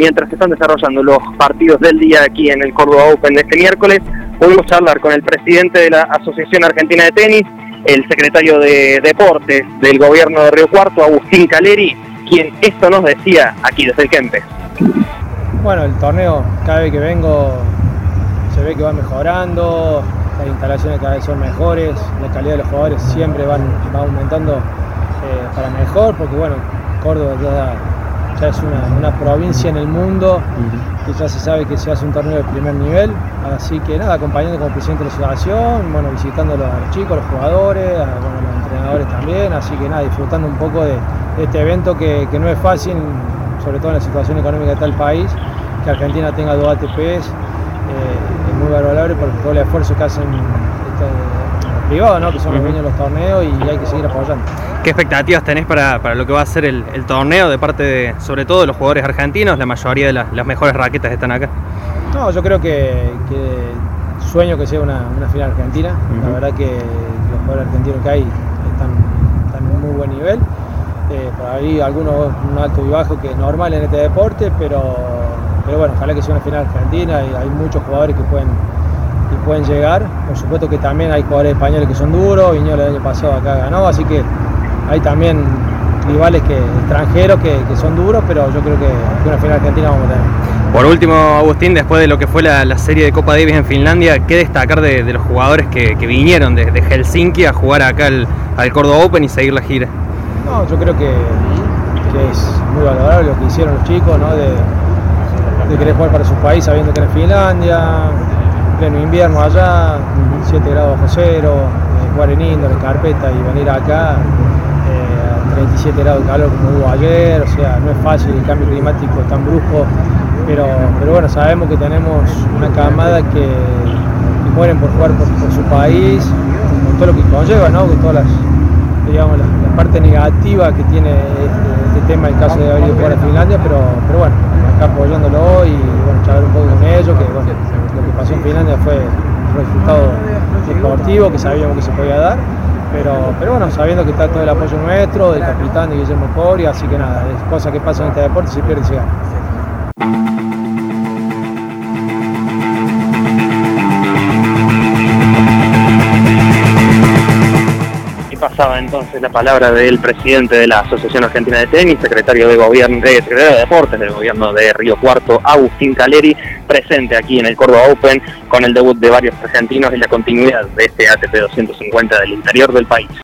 mientras se están desarrollando los partidos del día aquí en el Córdoba Open de este miércoles, pudimos charlar con el presidente de la Asociación Argentina de Tenis, el secretario de Deportes del gobierno de Río Cuarto, Agustín Caleri, quien esto nos decía aquí desde el Kempes. Bueno, el torneo cada vez que vengo se ve que va mejorando, las instalaciones cada vez son mejores, la calidad de los jugadores siempre van, va aumentando eh, para mejor, porque bueno, Córdoba ya, es una, provincia en el mundo que ya se sabe que se hace un torneo de primer nivel, así que nada, acompañando como presidente de la asociación, bueno, visitando a los chicos, los jugadores, a, los entrenadores también, así que nada, disfrutando un poco de, este evento que, no es fácil, sobre todo en la situación económica de tal país, que Argentina tenga dos ATPs, eh, es muy valorable por todo el esfuerzo que hacen los privados, ¿no? que son los dueños de los torneos y hay que seguir apoyando. ¿Qué expectativas tenés para, lo que va a ser el, torneo de parte de, sobre todo de los jugadores argentinos? La mayoría de las, mejores raquetas están acá. No, yo creo que, sueño que sea una, final argentina. La verdad que los jugadores argentinos que hay están, en muy buen nivel. Eh, por ahí algunos un alto y bajo que es normal en este deporte, pero, pero bueno, ojalá que sea una final argentina y hay muchos jugadores que pueden, que pueden llegar. Por supuesto que también hay jugadores españoles que son duros, Viñola el año pasado acá ganó, así que hay también rivales que, extranjeros que, son duros, pero yo creo que, una final argentina vamos a tener. Por último, Agustín, después de lo que fue la, serie de Copa Davis en Finlandia, ¿qué destacar de, los jugadores que, vinieron de, Helsinki a jugar acá al, al Córdoba Open y seguir la gira? No, yo creo que, es muy valorable lo que hicieron los chicos, ¿no? de, querer jugar para su país sabiendo que era Finlandia, pleno invierno allá, 7 grados bajo cero, eh, jugar en indoor, en carpeta y venir acá 27 grados de calor como hubo ayer, o sea, no es fácil el cambio climático tan brusco, pero, pero bueno, sabemos que tenemos una camada que, mueren por jugar por, su país, con todo lo que conlleva, ¿no? con todas las, digamos, la, parte negativa que tiene este, este, tema en caso de haber ido a Finlandia, pero, pero bueno, acá apoyándolo y bueno, charlar un poco con ellos, que lo que pasó en Finlandia fue un resultado deportivo que sabíamos que se podía dar pero, pero bueno, sabiendo que está todo el apoyo nuestro, del capitán de Guillermo Pori, así que nada, es cosa que pasa en este deporte, se pierde y se. Pasaba entonces la palabra del presidente de la Asociación Argentina de Tenis, secretario de Gobierno, de, secretario de Deportes del Gobierno de Río Cuarto, Agustín Caleri, presente aquí en el Córdoba Open con el debut de varios argentinos y la continuidad de este ATP 250 del interior del país.